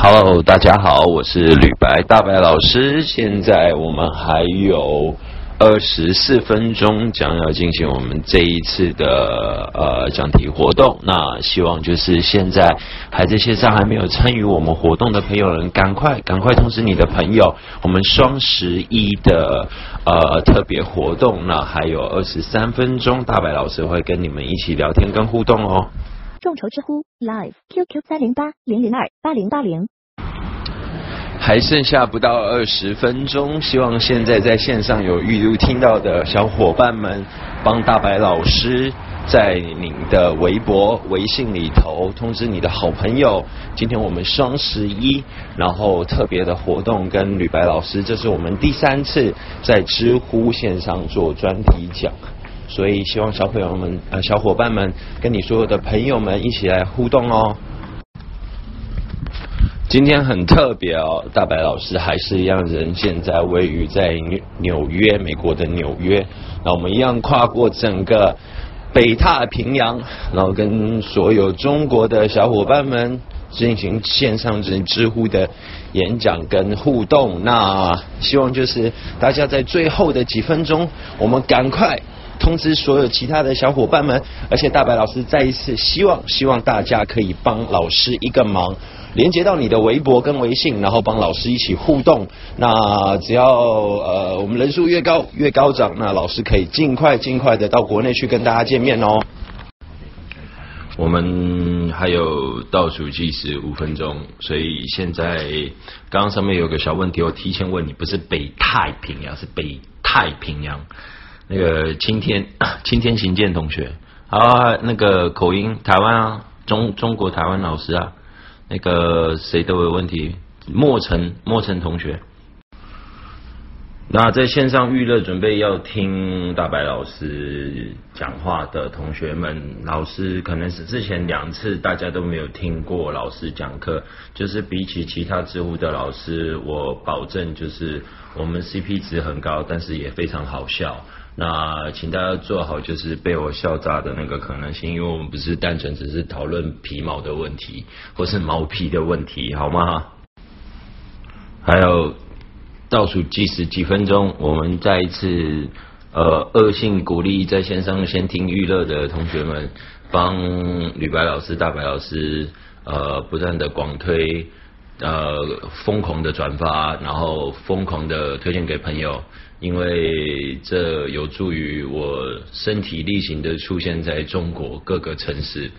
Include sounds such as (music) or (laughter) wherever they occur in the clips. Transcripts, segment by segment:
Hello，大家好，我是吕白大白老师。现在我们还有二十四分钟，将要进行我们这一次的呃讲题活动。那希望就是现在还在线上还没有参与我们活动的朋友们，赶快赶快通知你的朋友，我们双十一的呃特别活动。那还有二十三分钟，大白老师会跟你们一起聊天跟互动哦。众筹知乎 Live QQ 三零八零零二八零八零。还剩下不到二十分钟，希望现在在线上有预录听到的小伙伴们，帮大白老师在您的微博、微信里头通知你的好朋友，今天我们双十一，然后特别的活动跟吕白老师，这是我们第三次在知乎线上做专题讲。所以希望小朋友们、呃小伙伴们跟你所有的朋友们一起来互动哦。今天很特别哦，大白老师还是一样人现在位于在纽纽约，美国的纽约。那我们一样跨过整个北太平洋，然后跟所有中国的小伙伴们进行线上之知乎的演讲跟互动。那希望就是大家在最后的几分钟，我们赶快。通知所有其他的小伙伴们，而且大白老师再一次希望，希望大家可以帮老师一个忙，连接到你的微博跟微信，然后帮老师一起互动。那只要呃我们人数越高越高涨，那老师可以尽快尽快的到国内去跟大家见面哦。我们还有倒数计时五分钟，所以现在刚刚上面有个小问题，我提前问你，不是北太平洋，是北太平洋。那个青天 (coughs) 青天行健同学，啊，那个口音台湾啊，中中国台湾老师啊，那个谁都有问题，莫尘莫尘同学。那在线上预热准备要听大白老师讲话的同学们，老师可能是之前两次大家都没有听过老师讲课，就是比起其他知乎的老师，我保证就是我们 CP 值很高，但是也非常好笑。那请大家做好就是被我笑炸的那个可能性，因为我们不是单纯只是讨论皮毛的问题，或是毛皮的问题，好吗？还有。倒数计时几分钟，我们再一次呃恶性鼓励在线上先听预热的同学们，帮吕白老师、大白老师呃不断的广推，呃疯狂的转发，然后疯狂的推荐给朋友，因为这有助于我身体力行的出现在中国各个城市。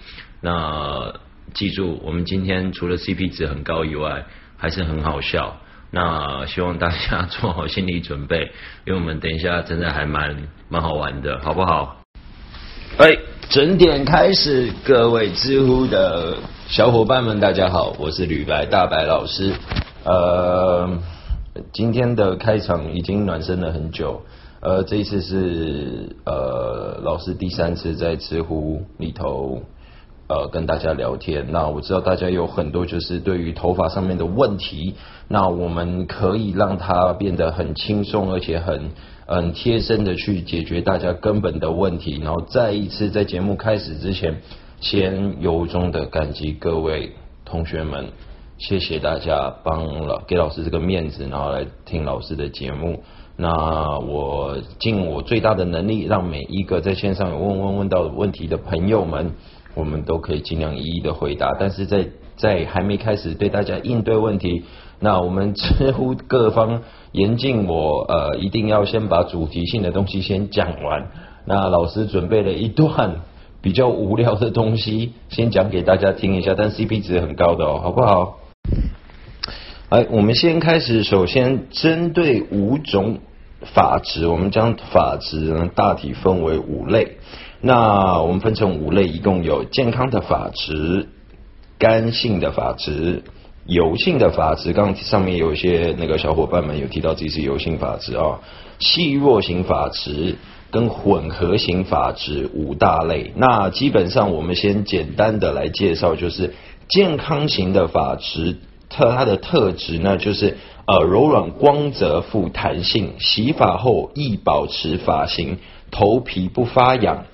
那记住，我们今天除了 CP 值很高以外，还是很好笑。那希望大家做好心理准备，因为我们等一下真的还蛮蛮好玩的，好不好？哎，整点开始，各位知乎的小伙伴们，大家好，我是吕白大白老师。呃，今天的开场已经暖身了很久，呃，这一次是呃老师第三次在知乎里头。呃，跟大家聊天。那我知道大家有很多就是对于头发上面的问题，那我们可以让它变得很轻松，而且很很贴身的去解决大家根本的问题。然后再一次在节目开始之前，先由衷的感激各位同学们，谢谢大家帮了给老师这个面子，然后来听老师的节目。那我尽我最大的能力，让每一个在线上有问问问到问题的朋友们。我们都可以尽量一一的回答，但是在在还没开始对大家应对问题，那我们知乎各方严禁我呃一定要先把主题性的东西先讲完。那老师准备了一段比较无聊的东西，先讲给大家听一下，但 CP 值很高的哦，好不好？哎，我们先开始，首先针对五种法值，我们将法值呢大体分为五类。那我们分成五类，一共有健康的法值、干性的法值、油性的法值。刚上面有一些那个小伙伴们有提到自己是油性法值啊，细弱型法值跟混合型法质五大类。那基本上我们先简单的来介绍，就是健康型的法质，特它的特质呢，就是呃柔软、光泽、富弹性，洗发后易保持发型，头皮不发痒。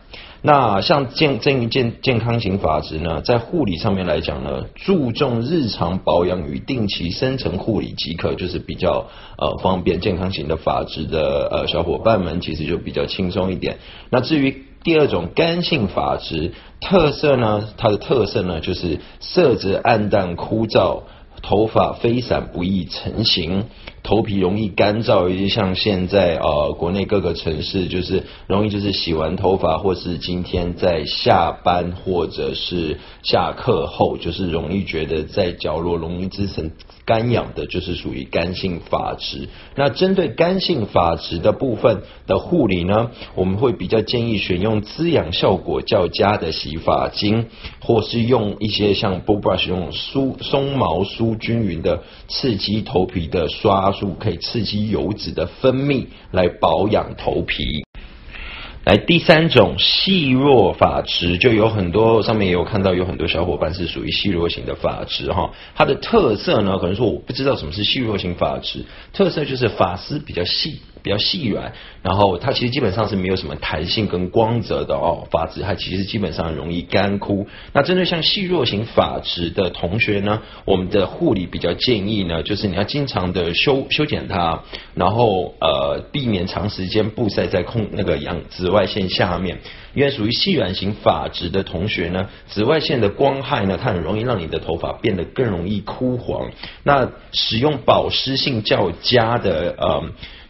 那像健健健健康型发质呢，在护理上面来讲呢，注重日常保养与定期深层护理即可，就是比较呃方便。健康型的发质的呃小伙伴们，其实就比较轻松一点。那至于第二种干性发质特色呢，它的特色呢就是色泽暗淡枯燥。头发飞散不易成型，头皮容易干燥，尤其像现在呃国内各个城市就是容易就是洗完头发，或是今天在下班或者是下课后，就是容易觉得在角落容易滋生干痒的，就是属于干性发质。那针对干性发质的部分的护理呢，我们会比较建议选用滋养效果较佳的洗发精，或是用一些像 b o brush 用梳松毛梳。均匀的刺激头皮的刷素，可以刺激油脂的分泌来保养头皮。来第三种细弱发质，就有很多上面也有看到有很多小伙伴是属于细弱型的发质哈。它的特色呢，可能说我不知道什么是细弱型发质，特色就是发丝比较细。比较细软，然后它其实基本上是没有什么弹性跟光泽的哦，发质它其实基本上容易干枯。那针对像细弱型发质的同学呢，我们的护理比较建议呢，就是你要经常的修修剪它，然后呃避免长时间曝晒在空那个阳紫外线下面。因为属于细软型发质的同学呢，紫外线的光害呢，它很容易让你的头发变得更容易枯黄。那使用保湿性较佳的呃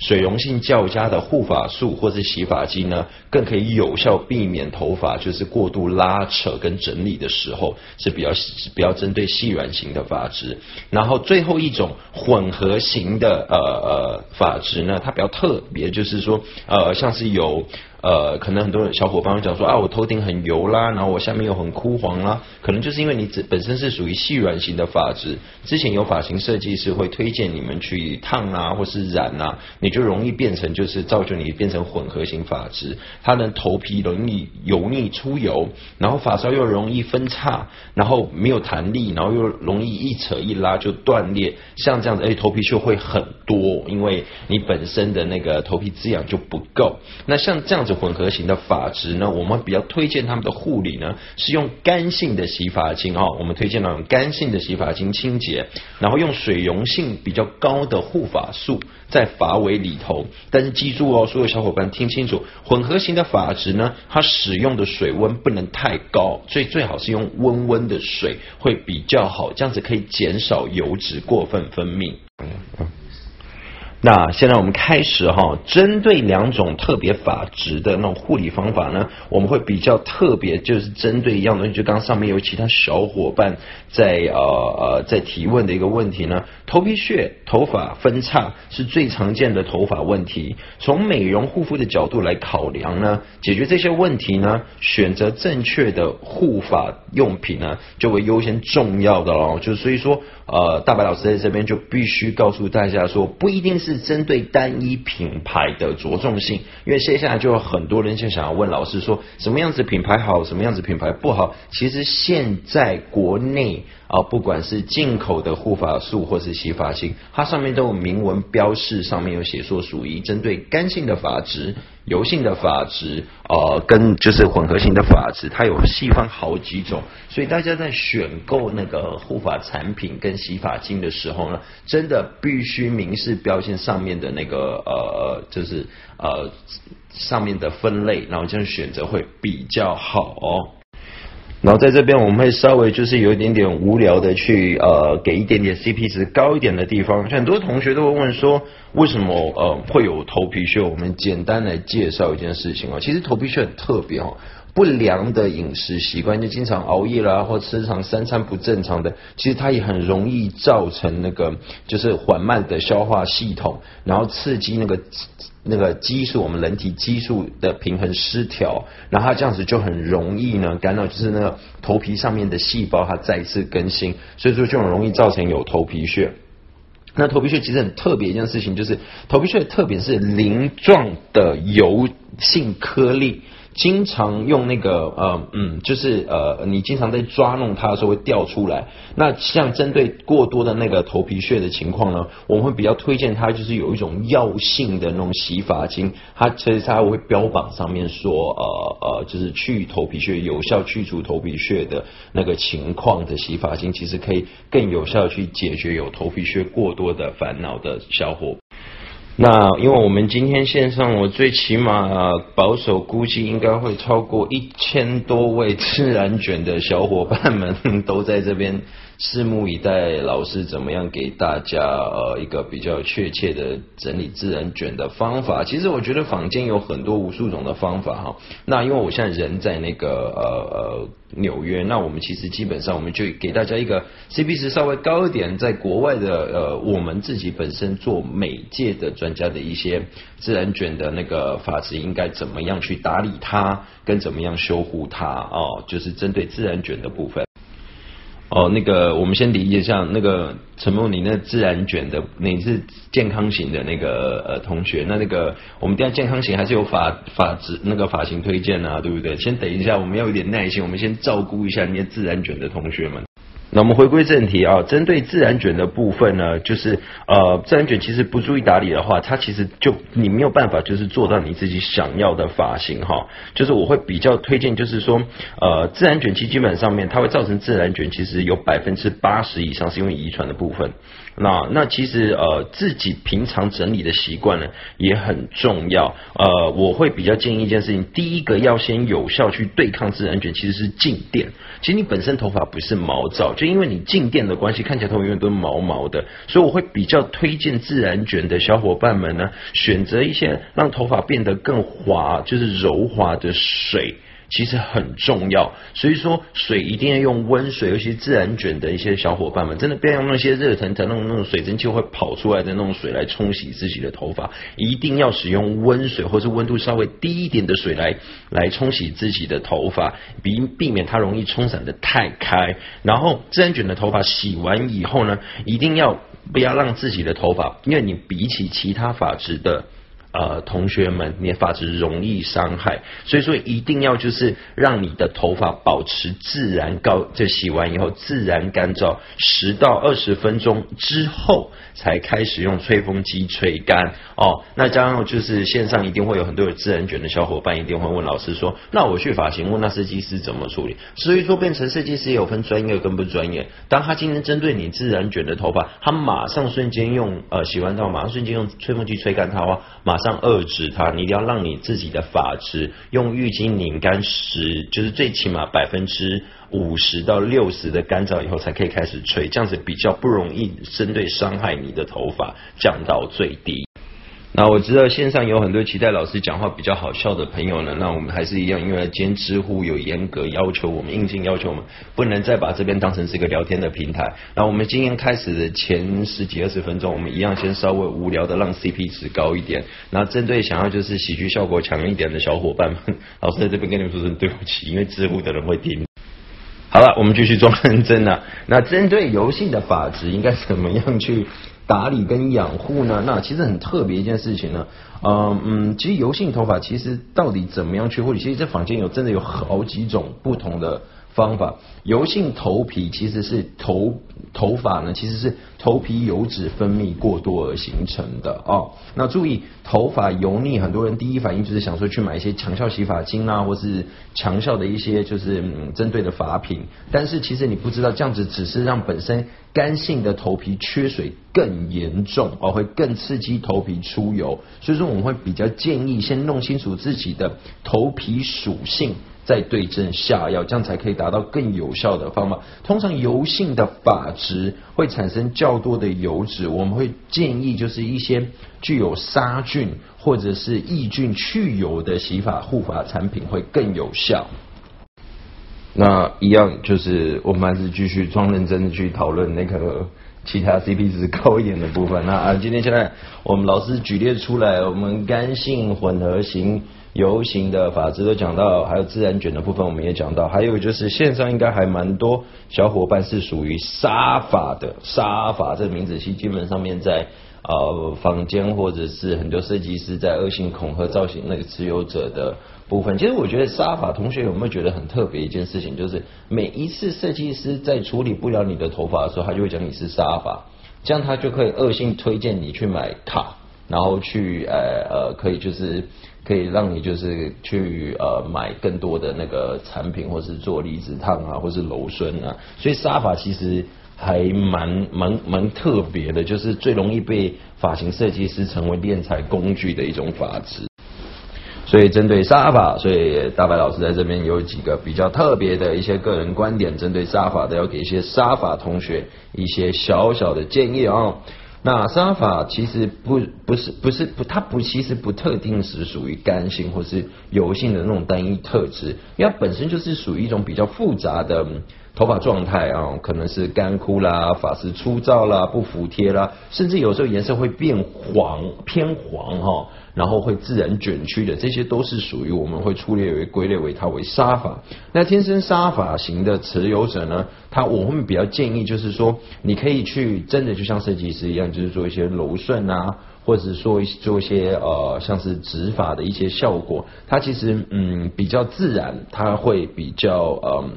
水溶性较佳的护发素或是洗发剂呢，更可以有效避免头发就是过度拉扯跟整理的时候是比较比较针对细软型的发质。然后最后一种混合型的呃呃发质呢，它比较特别，就是说呃像是有。呃，可能很多小伙伴会讲说啊，我头顶很油啦，然后我下面又很枯黄啦，可能就是因为你本本身是属于细软型的发质，之前有发型设计师会推荐你们去烫啊，或是染啊，你就容易变成就是造就你变成混合型发质，它的头皮容易油腻出油，然后发梢又容易分叉，然后没有弹力，然后又容易一扯一拉就断裂，像这样子，哎，头皮屑会很多，因为你本身的那个头皮滋养就不够，那像这样子。混合型的发质呢，我们比较推荐他们的护理呢，是用干性的洗发精哦。我们推荐那种干性的洗发精清洁，然后用水溶性比较高的护发素在发尾里头。但是记住哦，所有小伙伴听清楚，混合型的发质呢，它使用的水温不能太高，所以最好是用温温的水会比较好，这样子可以减少油脂过分分泌。嗯嗯那现在我们开始哈，针对两种特别法值的那种护理方法呢，我们会比较特别，就是针对一样东西。就刚上面有其他小伙伴在呃呃在提问的一个问题呢，头皮屑、头发分叉是最常见的头发问题。从美容护肤的角度来考量呢，解决这些问题呢，选择正确的护发用品呢，就会优先重要的喽。就所以说。呃，大白老师在这边就必须告诉大家说，不一定是针对单一品牌的着重性，因为接下来就有很多人就想要问老师说，什么样子品牌好，什么样子品牌不好。其实现在国内啊，不管是进口的护发素或是洗发精，它上面都有明文标示，上面有写说属于针对干性的发质。油性的发质，呃，跟就是混合型的发质，它有细分好几种，所以大家在选购那个护发产品跟洗发精的时候呢，真的必须明示标签上面的那个呃，就是呃上面的分类，然后这样选择会比较好哦。然后在这边我们会稍微就是有一点点无聊的去呃给一点点 CP 值高一点的地方，很多同学都会问说为什么呃会有头皮屑？我们简单来介绍一件事情哦，其实头皮屑很特别哦。不良的饮食习惯，就经常熬夜啦，或吃常三餐不正常的，其实它也很容易造成那个就是缓慢的消化系统，然后刺激那个那个激素，我们人体激素的平衡失调，然后它这样子就很容易呢干扰，就是那个头皮上面的细胞它再次更新，所以说就很容易造成有头皮屑。那头皮屑其实很特别一件事情，就是头皮屑特别是鳞状的油性颗粒。经常用那个呃嗯，就是呃你经常在抓弄它的时候会掉出来。那像针对过多的那个头皮屑的情况呢，我们会比较推荐它，就是有一种药性的那种洗发精，它其实它会标榜上面说呃呃，就是去头皮屑、有效去除头皮屑的那个情况的洗发精，其实可以更有效的去解决有头皮屑过多的烦恼的小伙。那因为我们今天线上，我最起码保守估计应该会超过一千多位自然卷的小伙伴们都在这边。拭目以待，老师怎么样给大家呃一个比较确切的整理自然卷的方法？其实我觉得坊间有很多无数种的方法哈。那因为我现在人在那个呃呃纽约，那我们其实基本上我们就给大家一个 CP 值稍微高一点，在国外的呃我们自己本身做美界的专家的一些自然卷的那个发质应该怎么样去打理它，跟怎么样修护它哦，就是针对自然卷的部分。哦，那个我们先理解一下，那个陈梦，你那自然卷的，你是健康型的那个呃同学，那那个我们等下健康型还是有发发质那个发型推荐啊，对不对？先等一下，我们要有点耐心，我们先照顾一下那些自然卷的同学们。那我们回归正题啊，针对自然卷的部分呢，就是呃，自然卷其实不注意打理的话，它其实就你没有办法就是做到你自己想要的发型哈。就是我会比较推荐，就是说呃，自然卷其实基本上面它会造成自然卷，其实有百分之八十以上是因为遗传的部分。那那其实呃自己平常整理的习惯呢也很重要。呃，我会比较建议一件事情，第一个要先有效去对抗自然卷，其实是静电。其实你本身头发不是毛躁，就因为你静电的关系，看起来头发永远都是毛毛的。所以我会比较推荐自然卷的小伙伴们呢，选择一些让头发变得更滑，就是柔滑的水。其实很重要，所以说水一定要用温水，尤其自然卷的一些小伙伴们，真的不要用那些热腾腾那种那种水蒸气会跑出来的那种水来冲洗自己的头发，一定要使用温水或是温度稍微低一点的水来来冲洗自己的头发，避避免它容易冲散的太开。然后自然卷的头发洗完以后呢，一定要不要让自己的头发，因为你比起其他发质的。呃，同学们，你的发质容易伤害，所以说一定要就是让你的头发保持自然高，就洗完以后自然干燥十到二十分钟之后，才开始用吹风机吹干哦。那加上就是线上一定会有很多有自然卷的小伙伴，一定会问老师说，那我去发型问那设计师怎么处理？所以说变成设计师也有分专业跟不专业。当他今天针对你自然卷的头发，他马上瞬间用呃洗完澡马上瞬间用吹风机吹干它的话，马上。上遏制它，你一定要让你自己的发质用浴巾拧干十，就是最起码百分之五十到六十的干燥以后，才可以开始吹，这样子比较不容易针对伤害你的头发降到最低。那我知道线上有很多期待老师讲话比较好笑的朋友呢，那我们还是一样，因为今天知乎有严格要求我们，硬性要求我们不能再把这边当成是一个聊天的平台。那我们今天开始的前十几二十分钟，我们一样先稍微无聊的让 CP 值高一点。那针对想要就是喜剧效果强一点的小伙伴们，老师在这边跟你们说声对不起，因为知乎的人会听。好了，我们继续装认真了。那针对游戏的法值应该怎么样去？打理跟养护呢？那其实很特别一件事情呢。嗯嗯，其实油性头发其实到底怎么样去护理？其实这房间有真的有好几种不同的方法。油性头皮其实是头头发呢，其实是头皮油脂分泌过多而形成的哦。那注意，头发油腻，很多人第一反应就是想说去买一些强效洗发精啊，或是强效的一些就是嗯针对的发品。但是其实你不知道，这样子只是让本身。干性的头皮缺水更严重哦，会更刺激头皮出油，所以说我们会比较建议先弄清楚自己的头皮属性，再对症下药，这样才可以达到更有效的方法。通常油性的发质会产生较多的油脂，我们会建议就是一些具有杀菌或者是抑菌去油的洗发护发产品会更有效。那一样就是我们还是继续装认真的去讨论那个其他 CP 值高一点的部分。那啊，今天现在我们老师举例出来，我们干性、混合型、油型的法质都讲到，还有自然卷的部分我们也讲到，还有就是线上应该还蛮多小伙伴是属于杀法的，杀法这个名字其基本上面在。呃，坊间或者是很多设计师在恶性恐吓造型那个持有者的部分。其实我觉得沙发同学有没有觉得很特别一件事情，就是每一次设计师在处理不了你的头发的时候，他就会讲你是沙发，这样他就可以恶性推荐你去买卡，然后去呃呃可以就是可以让你就是去呃买更多的那个产品，或是做离子烫啊，或是柔顺啊。所以沙发其实还蛮蛮蛮特别的，就是最容易被发型设计师成为敛财工具的一种发质。所以针对沙发，所以大白老师在这边有几个比较特别的一些个人观点，针对沙发的要给一些沙发同学一些小小的建议啊。那沙发其实不不是不是不，它不其实不特定是属于干性或是油性的那种单一特质，因为它本身就是属于一种比较复杂的头发状态啊，可能是干枯啦、发丝粗糙啦、不服帖啦，甚至有时候颜色会变黄偏黄哈。然后会自然卷曲的，这些都是属于我们会粗略为归类为它为沙发。那天生沙发型的持有者呢，他我会比较建议就是说，你可以去真的就像设计师一样，就是做一些柔顺啊，或者是说做一些呃像是直发的一些效果，它其实嗯比较自然，它会比较嗯。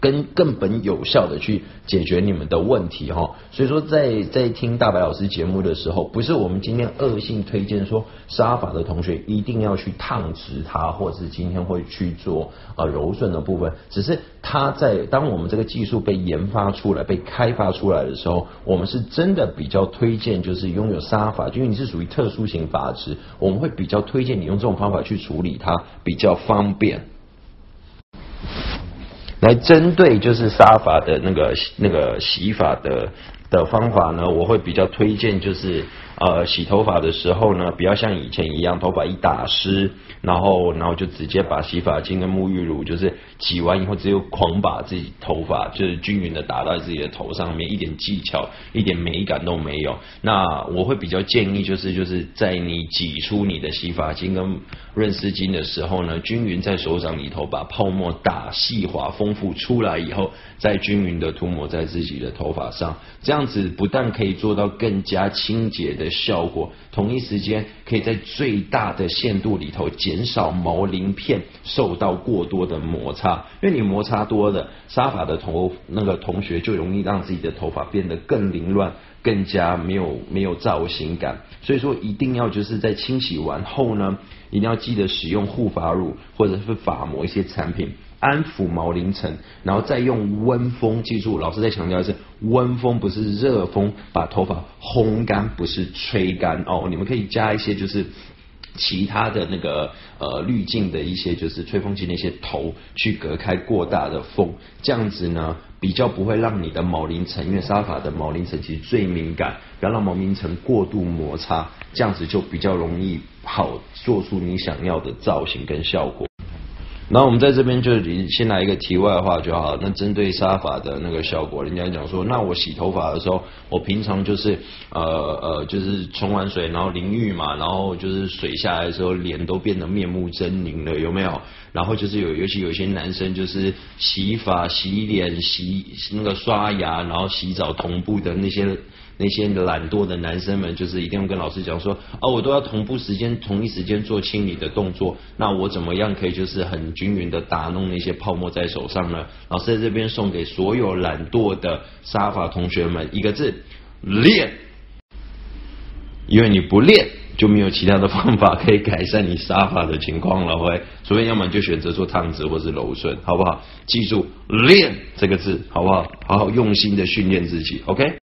跟更本有效的去解决你们的问题哈，所以说在在听大白老师节目的时候，不是我们今天恶性推荐说沙发的同学一定要去烫直它，或者是今天会去做呃柔顺的部分，只是它在当我们这个技术被研发出来、被开发出来的时候，我们是真的比较推荐就是拥有沙发，因为你是属于特殊型发质，我们会比较推荐你用这种方法去处理它，比较方便。来针对就是沙发的那个那个洗发的的方法呢，我会比较推荐就是。呃，洗头发的时候呢，不要像以前一样，头发一打湿，然后然后就直接把洗发精跟沐浴乳就是挤完以后，只有狂把自己头发就是均匀的打到自己的头上面，一点技巧、一点美感都没有。那我会比较建议就是就是在你挤出你的洗发精跟润湿巾的时候呢，均匀在手掌里头把泡沫打细滑丰富出来以后，再均匀的涂抹在自己的头发上，这样子不但可以做到更加清洁的。效果，同一时间可以在最大的限度里头减少毛鳞片受到过多的摩擦，因为你摩擦多的沙发的头那个同学就容易让自己的头发变得更凌乱，更加没有没有造型感。所以说一定要就是在清洗完后呢，一定要记得使用护发乳或者是发膜一些产品。安抚毛鳞层，然后再用温风，记住，老师在强调的是温风，不是热风，把头发烘干，不是吹干哦。你们可以加一些就是其他的那个呃滤镜的一些就是吹风机那些头，去隔开过大的风，这样子呢比较不会让你的毛鳞层，因为沙发的毛鳞层其实最敏感，不要让毛鳞层过度摩擦，这样子就比较容易好做出你想要的造型跟效果。然后我们在这边就先来一个题外话就好。那针对沙发的那个效果，人家讲说，那我洗头发的时候，我平常就是呃呃，就是冲完水，然后淋浴嘛，然后就是水下来的时候，脸都变得面目狰狞了，有没有？然后就是有，尤其有些男生就是洗发、洗脸、洗那个刷牙，然后洗澡同步的那些。那些懒惰的男生们，就是一定要跟老师讲说，哦，我都要同步时间、同一时间做清理的动作，那我怎么样可以就是很均匀的打弄那些泡沫在手上呢？老师在这边送给所有懒惰的沙发同学们一个字：练。因为你不练，就没有其他的方法可以改善你沙发的情况了，会，所以要么就选择做烫直或是柔顺，好不好？记住“练”这个字，好不好？好好用心的训练自己，OK。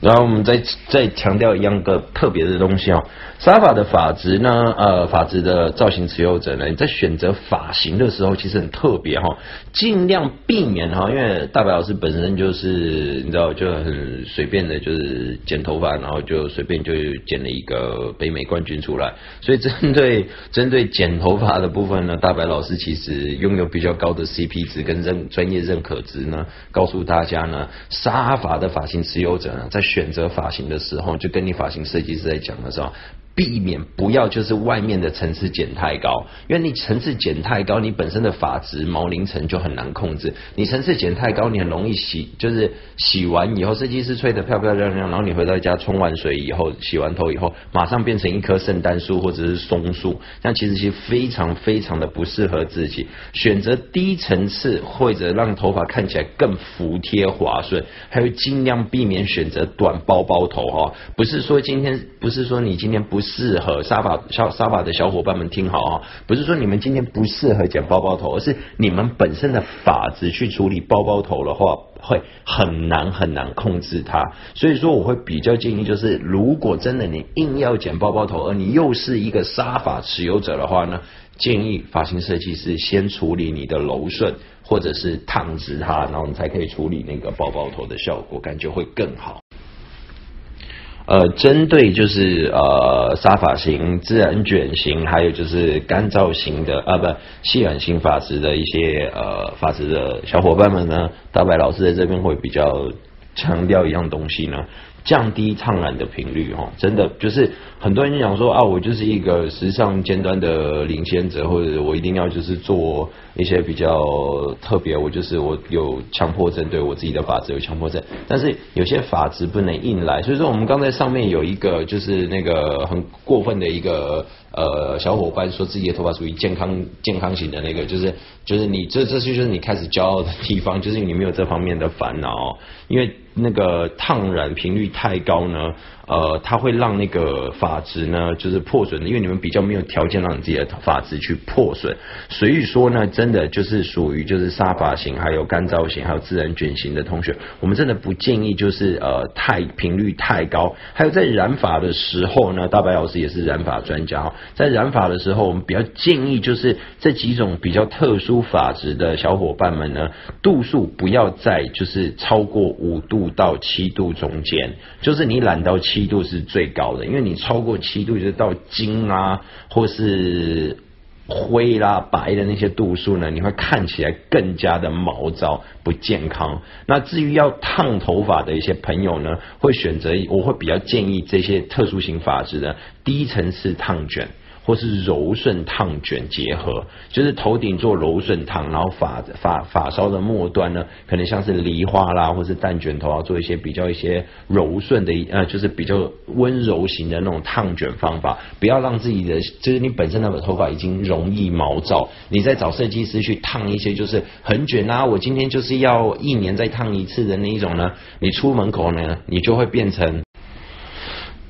然后我们再再强调一样个特别的东西哦，沙发的发质呢，呃，发质的造型持有者呢，你在选择发型的时候其实很特别哈，尽量避免哈，因为大白老师本身就是你知道就很随便的，就是剪头发，然后就随便就剪了一个北美冠军出来，所以针对针对剪头发的部分呢，大白老师其实拥有比较高的 CP 值跟认专业认可值呢，告诉大家呢，沙发的发型持有者呢，在选择发型的时候，就跟你发型设计师在讲的时候，避免不要就是外面的层次剪太高，因为你层次剪太高，你本身的发质毛鳞层就很难控制。你层次剪太高，你很容易洗，就是洗完以后，设计师吹得漂漂亮亮，然后你回到家冲完水以后，洗完头以后，马上变成一棵圣诞树或者是松树，那其实其实非常非常的不适合自己。选择低层次或者让头发看起来更服帖滑顺，还有尽量避免选择短包包头哈。不是说今天不是说你今天不。适合沙发小沙发的小伙伴们听好啊，不是说你们今天不适合剪包包头，而是你们本身的发质去处理包包头的话，会很难很难控制它。所以说，我会比较建议，就是如果真的你硬要剪包包头，而你又是一个沙发持有者的话呢，建议发型设计师先处理你的柔顺，或者是烫直它，然后你才可以处理那个包包头的效果，感觉会更好。呃，针对就是呃沙发型、自然卷型，还有就是干燥型的啊，不细软型发质的一些呃发质的小伙伴们呢，大白老师在这边会比较强调一样东西呢。降低烫染的频率，哈，真的就是很多人讲说啊，我就是一个时尚尖端的领先者，或者我一定要就是做一些比较特别，我就是我有强迫症，对我自己的发质有强迫症，但是有些发质不能硬来，所以说我们刚才上面有一个就是那个很过分的一个呃小伙伴说自己的头发属于健康健康型的那个，就是就是你这这就是你开始骄傲的地方，(laughs) 就是你没有这方面的烦恼，因为。那个烫染频率太高呢？呃，它会让那个发质呢，就是破损的，因为你们比较没有条件让你自己的发质去破损，所以说呢，真的就是属于就是沙发型、还有干燥型、还有自然卷型的同学，我们真的不建议就是呃太频率太高。还有在染发的时候呢，大白老师也是染发专家，在染发的时候，我们比较建议就是这几种比较特殊发质的小伙伴们呢，度数不要在就是超过五度到七度中间，就是你染到七。七度是最高的，因为你超过七度，就是到金啊，或是灰啦、白的那些度数呢，你会看起来更加的毛躁、不健康。那至于要烫头发的一些朋友呢，会选择，我会比较建议这些特殊型发质的低层次烫卷。或是柔顺烫卷结合，就是头顶做柔顺烫，然后发发发梢的末端呢，可能像是梨花啦，或是蛋卷头啊，做一些比较一些柔顺的呃，就是比较温柔型的那种烫卷方法，不要让自己的就是你本身的头发已经容易毛躁，你再找设计师去烫一些就是很卷啊，我今天就是要一年再烫一次的那一种呢，你出门口呢，你就会变成。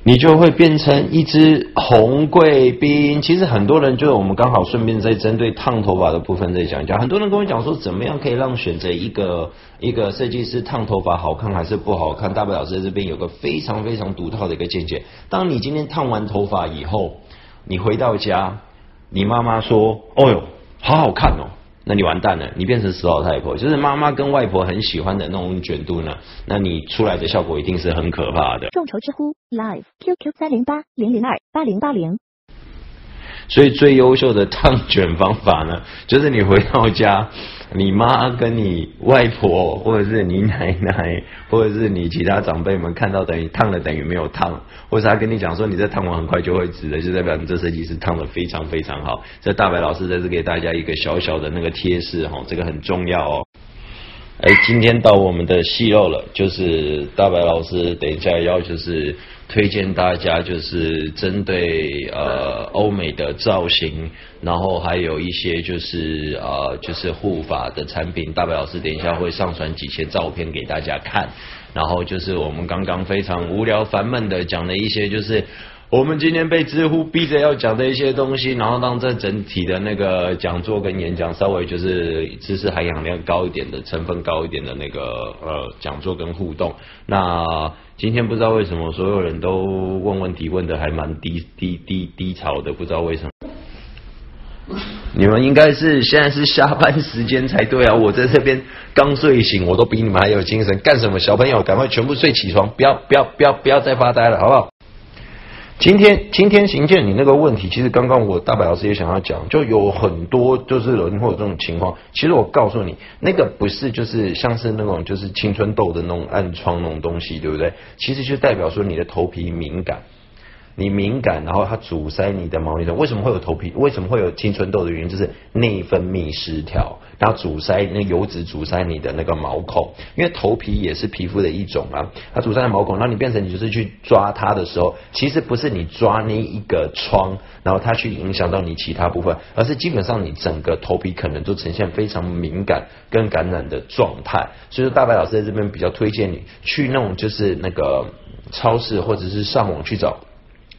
你就会变成一只红贵宾。其实很多人就是我们刚好顺便在针对烫头发的部分在讲一讲。很多人跟我讲说，怎么样可以让选择一个一个设计师烫头发好看还是不好看？大白老师在这边有个非常非常独特的一个见解。当你今天烫完头发以后，你回到家，你妈妈说：“哦哟，好好看哦。”那你完蛋了，你变成死老太婆，就是妈妈跟外婆很喜欢的那种卷度呢，那你出来的效果一定是很可怕的。众筹知乎 Live QQ 三零八零零二八零八零。所以最优秀的烫卷方法呢，就是你回到家。你妈跟你外婆，或者是你奶奶，或者是你其他长辈们看到等于烫了等于没有烫，或者他跟你讲说你这烫完很快就会直的，就代表你这设计师烫的非常非常好。这大白老师在这给大家一个小小的那个贴士哈，这个很重要哦。哎，今天到我们的戏肉了，就是大白老师等一下要就是。推荐大家就是针对呃欧美的造型，然后还有一些就是呃就是护发的产品。大白老师等一下会上传几些照片给大家看，然后就是我们刚刚非常无聊烦闷的讲了一些就是。我们今天被知乎逼着要讲的一些东西，然后让这整体的那个讲座跟演讲稍微就是知识含氧量高一点的成分高一点的那个呃讲座跟互动。那今天不知道为什么所有人都问问题问的还蛮低低低低潮的，不知道为什么。你们应该是现在是下班时间才对啊！我在这边刚睡醒，我都比你们还有精神。干什么？小朋友，赶快全部睡起床，不要不要不要不要再发呆了，好不好？今天今天行健，你那个问题，其实刚刚我大白老师也想要讲，就有很多就是人会有这种情况。其实我告诉你，那个不是就是像是那种就是青春痘的那种暗疮那种东西，对不对？其实就代表说你的头皮敏感。你敏感，然后它阻塞你的毛细孔。为什么会有头皮？为什么会有青春痘的原因就是内分泌失调，然后阻塞那油脂阻塞你的那个毛孔。因为头皮也是皮肤的一种啊，它阻塞毛孔，然后你变成你就是去抓它的时候，其实不是你抓那一个疮，然后它去影响到你其他部分，而是基本上你整个头皮可能都呈现非常敏感跟感染的状态。所以说，大白老师在这边比较推荐你去弄，就是那个超市或者是上网去找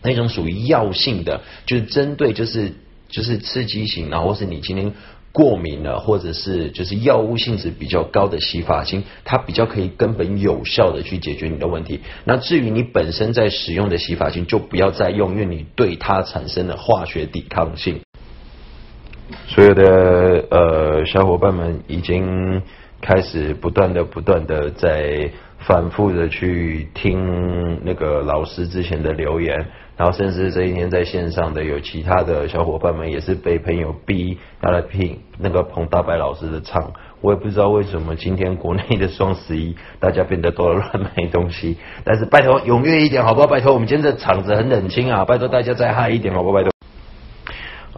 那种属于药性的，就是针对就是就是刺激型，然后是你今天过敏了，或者是就是药物性质比较高的洗发精，它比较可以根本有效的去解决你的问题。那至于你本身在使用的洗发精，就不要再用，因为你对它产生了化学抵抗性。所有的呃小伙伴们已经开始不断的、不断的在反复的去听那个老师之前的留言，然后甚至这一天在线上的有其他的小伙伴们也是被朋友逼要来拼那个彭大白老师的唱，我也不知道为什么今天国内的双十一大家变得都乱买东西，但是拜托踊跃一点好不好？拜托我们今天的场子很冷清啊，拜托大家再嗨一点好不好？拜托。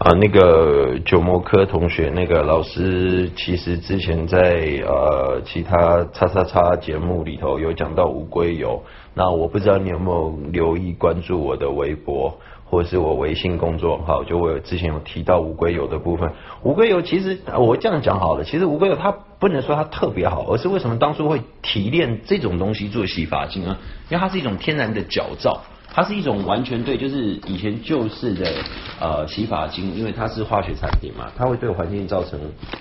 啊，那个九模科同学，那个老师其实之前在呃其他叉叉叉节目里头有讲到乌龟油，那我不知道你有没有留意关注我的微博或是我微信公众号，就我有之前有提到乌龟油的部分。乌龟油其实我这样讲好了，其实乌龟油它不能说它特别好，而是为什么当初会提炼这种东西做洗发精呢？因为它是一种天然的角皂。它是一种完全对，就是以前旧式的呃洗发精，因为它是化学产品嘛，它会对环境造成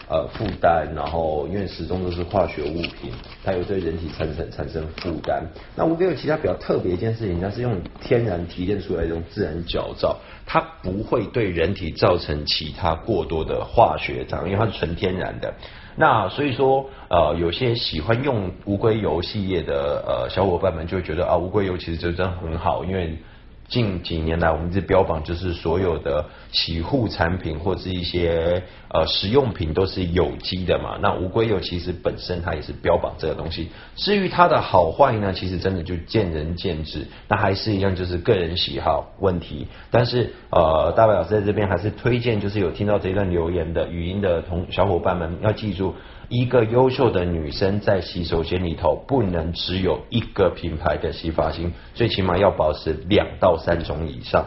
呃负担，然后因为始终都是化学物品，它有对人体产生产生负担。那无非有其他比较特别一件事情，它是用天然提炼出来一种自然角皂，它不会对人体造成其他过多的化学障，因为它是纯天然的。那所以说，呃，有些喜欢用乌龟油系列的呃小伙伴们就会觉得啊，乌龟油其实就真的很好，因为。近几年来，我们这标榜就是所有的洗护产品或是一些呃食用品都是有机的嘛。那乌龟油其实本身它也是标榜这个东西。至于它的好坏呢，其实真的就见仁见智。那还是一样就是个人喜好问题。但是呃，大白老师在这边还是推荐，就是有听到这一段留言的语音的同小伙伴们要记住。一个优秀的女生在洗手间里头不能只有一个品牌的洗发精，最起码要保持两到三种以上。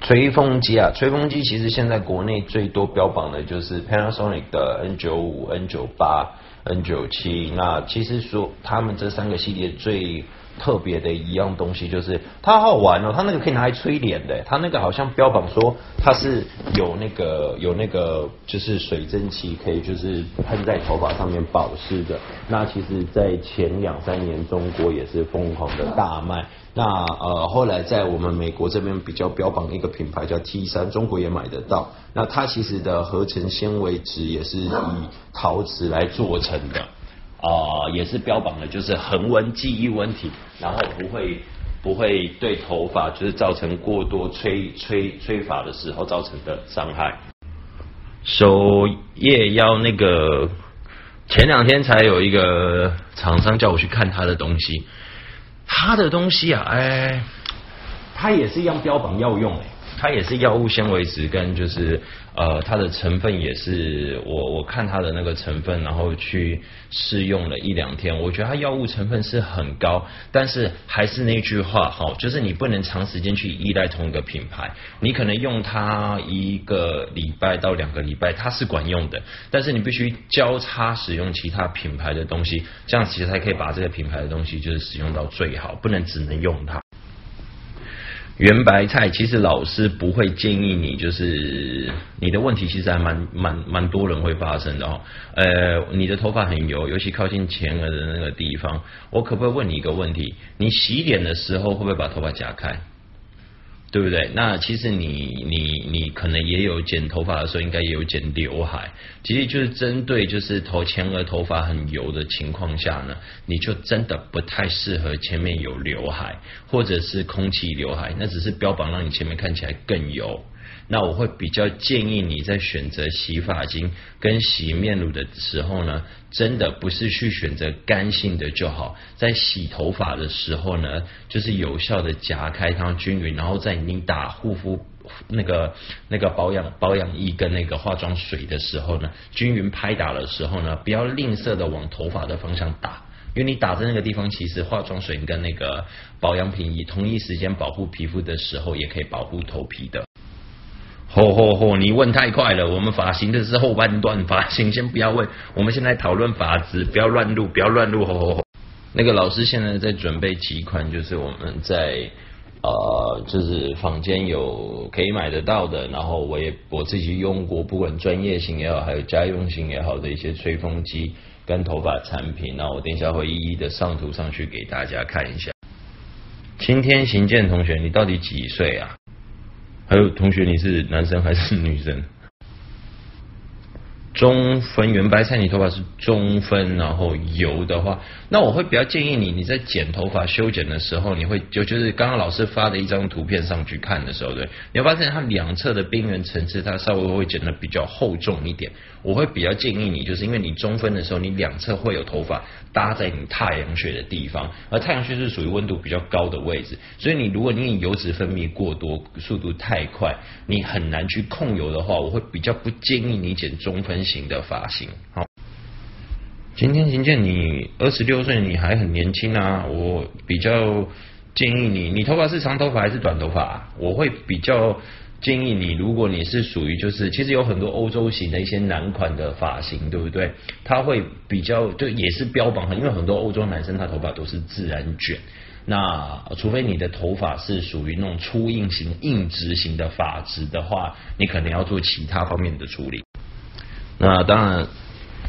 吹风机啊，吹风机其实现在国内最多标榜的就是 Panasonic 的 N 九五、N 九八、N 九七。那其实说他们这三个系列最。特别的一样东西就是它好玩哦，它那个可以拿来吹脸的，它那个好像标榜说它是有那个有那个就是水蒸气可以就是喷在头发上面保湿的。那其实，在前两三年中国也是疯狂的大卖。那呃后来在我们美国这边比较标榜一个品牌叫 T 三，中国也买得到。那它其实的合成纤维纸也是以陶瓷来做成的。啊，也是标榜的，就是恒温记忆问题，然后不会不会对头发就是造成过多吹吹吹发的时候造成的伤害。首页要那个前两天才有一个厂商叫我去看他的东西，他的东西啊，哎，他也是一样标榜药用哎。它也是药物纤维质，跟就是呃它的成分也是我我看它的那个成分，然后去试用了一两天，我觉得它药物成分是很高，但是还是那句话哈，就是你不能长时间去依赖同一个品牌，你可能用它一个礼拜到两个礼拜它是管用的，但是你必须交叉使用其他品牌的东西，这样其实才可以把这个品牌的东西就是使用到最好，不能只能用它。圆白菜，其实老师不会建议你，就是你的问题其实还蛮蛮蛮多人会发生的哦。呃，你的头发很油，尤其靠近前额的那个地方，我可不可以问你一个问题？你洗脸的时候会不会把头发夹开？对不对？那其实你你你可能也有剪头发的时候，应该也有剪刘海。其实就是针对就是头前额头发很油的情况下呢，你就真的不太适合前面有刘海或者是空气刘海，那只是标榜让你前面看起来更油。那我会比较建议你在选择洗发精跟洗面乳的时候呢，真的不是去选择干性的就好，在洗头发的时候呢，就是有效的夹开它均匀，然后在你打护肤那个那个保养保养液跟那个化妆水的时候呢，均匀拍打的时候呢，不要吝啬的往头发的方向打。因为你打在那个地方，其实化妆水跟那个保养品以同一时间保护皮肤的时候，也可以保护头皮的。吼吼吼！你问太快了，我们发型的是后半段，发型先不要问，我们现在讨论发质，不要乱录，不要乱录。吼吼吼！那个老师现在在准备几款，就是我们在呃，就是坊间有可以买得到的，然后我也我自己用过，不管专业型也好，还有家用型也好的一些吹风机。跟头发产品，那我等一下会一一的上图上去给大家看一下。青天行健同学，你到底几岁啊？还有同学，你是男生还是女生？中分圆白菜，你头发是中分，然后油的话，那我会比较建议你，你在剪头发修剪的时候，你会就就是刚刚老师发的一张图片上去看的时候，对，你会发现它两侧的边缘层次，它稍微会剪的比较厚重一点。我会比较建议你，就是因为你中分的时候，你两侧会有头发搭在你太阳穴的地方，而太阳穴是属于温度比较高的位置，所以你如果你油脂分泌过多，速度太快，你很难去控油的话，我会比较不建议你剪中分。型的发型，好。今天秦建，你二十六岁，你还很年轻啊。我比较建议你，你头发是长头发还是短头发？我会比较建议你，如果你是属于就是，其实有很多欧洲型的一些男款的发型，对不对？它会比较就也是标榜，因为很多欧洲男生他头发都是自然卷。那除非你的头发是属于那种粗硬型、硬直型的发质的话，你可能要做其他方面的处理。那当然，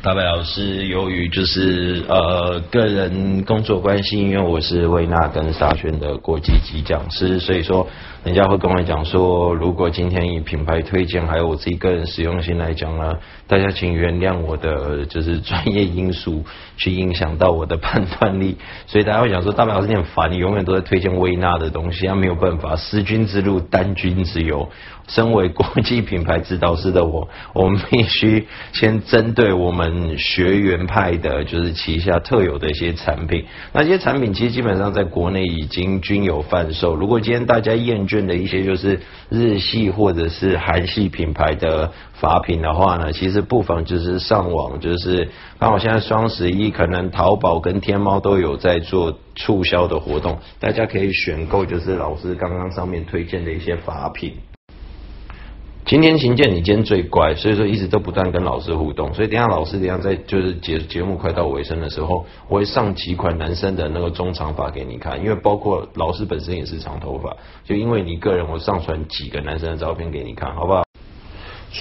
大白老师由于就是呃个人工作关系，因为我是维纳跟沙宣的国际级讲师，所以说。人家会跟我讲说，如果今天以品牌推荐还有我自己个人实用性来讲呢，大家请原谅我的就是专业因素去影响到我的判断力，(laughs) 所以大家会想说，大白老师你很烦，你永远都在推荐微纳的东西，他没有办法，失君之路单君之忧。身为国际品牌指导师的我，(laughs) 我们必须先针对我们学员派的，就是旗下特有的一些产品，那些产品其实基本上在国内已经均有贩售。如果今天大家厌倦，的一些就是日系或者是韩系品牌的法品的话呢，其实不妨就是上网，就是刚好现在双十一，可能淘宝跟天猫都有在做促销的活动，大家可以选购就是老师刚刚上面推荐的一些法品。今天秦建，你今天最乖，所以说一直都不断跟老师互动。所以等下老师等下在就是节节目快到尾声的时候，我会上几款男生的那个中长发给你看，因为包括老师本身也是长头发，就因为你个人，我上传几个男生的照片给你看，好不好？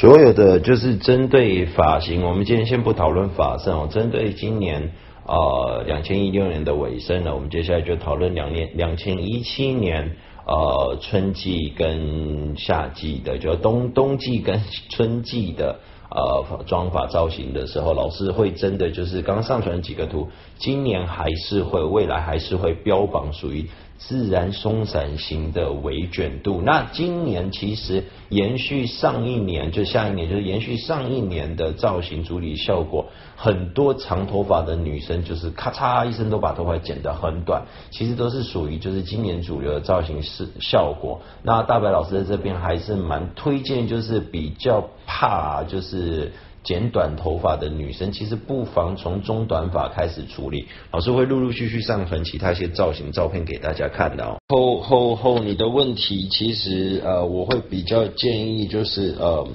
所有的就是针对发型，我们今天先不讨论发色哦。针对今年呃两千一六年的尾声呢，我们接下来就讨论两年两千一七年。呃，春季跟夏季的，就冬冬季跟春季的呃妆发造型的时候，老师会真的就是刚上传几个图，今年还是会，未来还是会标榜属于。自然松散型的微卷度，那今年其实延续上一年，就下一年就是延续上一年的造型处理效果，很多长头发的女生就是咔嚓一声都把头发剪得很短，其实都是属于就是今年主流的造型是效果。那大白老师在这边还是蛮推荐，就是比较怕就是。剪短头发的女生，其实不妨从中短发开始处理。老师会陆陆续续上传其他一些造型照片给大家看的哦。后后后，你的问题其实呃，我会比较建议就是呃，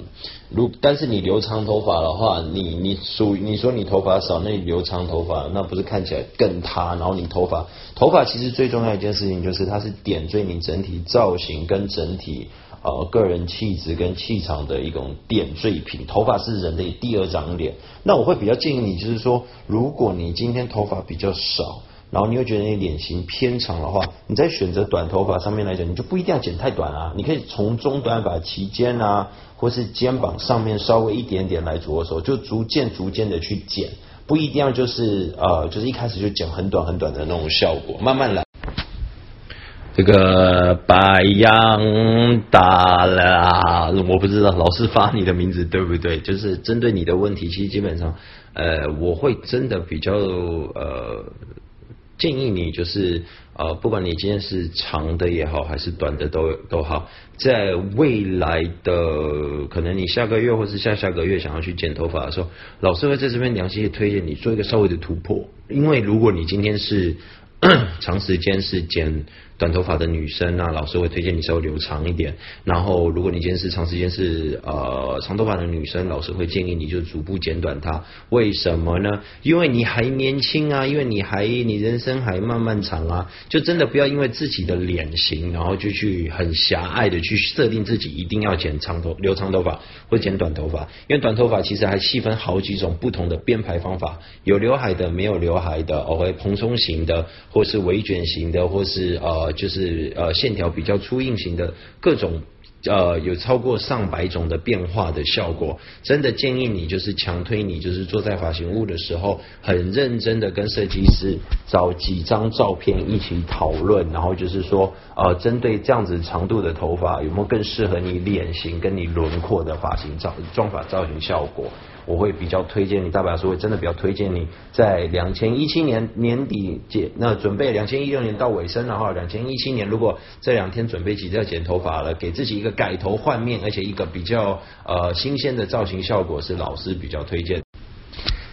如但是你留长头发的话，你你属你说你头发少，那你留长头发，那不是看起来更塌？然后你头发头发其实最重要一件事情就是它是点缀你整体造型跟整体。呃，个人气质跟气场的一种点缀品。头发是人的第二张脸。那我会比较建议你，就是说，如果你今天头发比较少，然后你又觉得你脸型偏长的话，你在选择短头发上面来讲，你就不一定要剪太短啊。你可以从中短发齐肩啊，或是肩膀上面稍微一点点来着手，就逐渐逐渐的去剪，不一定要就是呃，就是一开始就剪很短很短的那种效果，慢慢来。这个白羊大了，我不知道老师发你的名字对不对？就是针对你的问题，其实基本上，呃，我会真的比较呃。建议你就是呃，不管你今天是长的也好，还是短的都都好，在未来的可能你下个月或是下下个月想要去剪头发的时候，老师会在这边良心推荐你做一个稍微的突破，因为如果你今天是 (clears throat) 长时间是剪。短头发的女生啊，老师会推荐你稍微留长一点。然后，如果你今天是长时间是呃长头发的女生，老师会建议你就逐步剪短它。为什么呢？因为你还年轻啊，因为你还你人生还漫漫长啊，就真的不要因为自己的脸型，然后就去很狭隘的去设定自己一定要剪长头留长头发或剪短头发。因为短头发其实还细分好几种不同的编排方法，有刘海的，没有刘海的，哦，会蓬松型的，或是微卷型的，或是呃。就是呃线条比较粗硬型的各种呃有超过上百种的变化的效果，真的建议你就是强推你就是坐在发型屋的时候，很认真的跟设计师找几张照片一起讨论，然后就是说呃针对这样子长度的头发有没有更适合你脸型跟你轮廓的发型造妆法造型效果。我会比较推荐你，大白老师会真的比较推荐你在两千一七年年底剪，那准备两千一六年到尾声的话，两千一七年如果这两天准备急着要剪头发了，给自己一个改头换面，而且一个比较呃新鲜的造型效果，是老师比较推荐。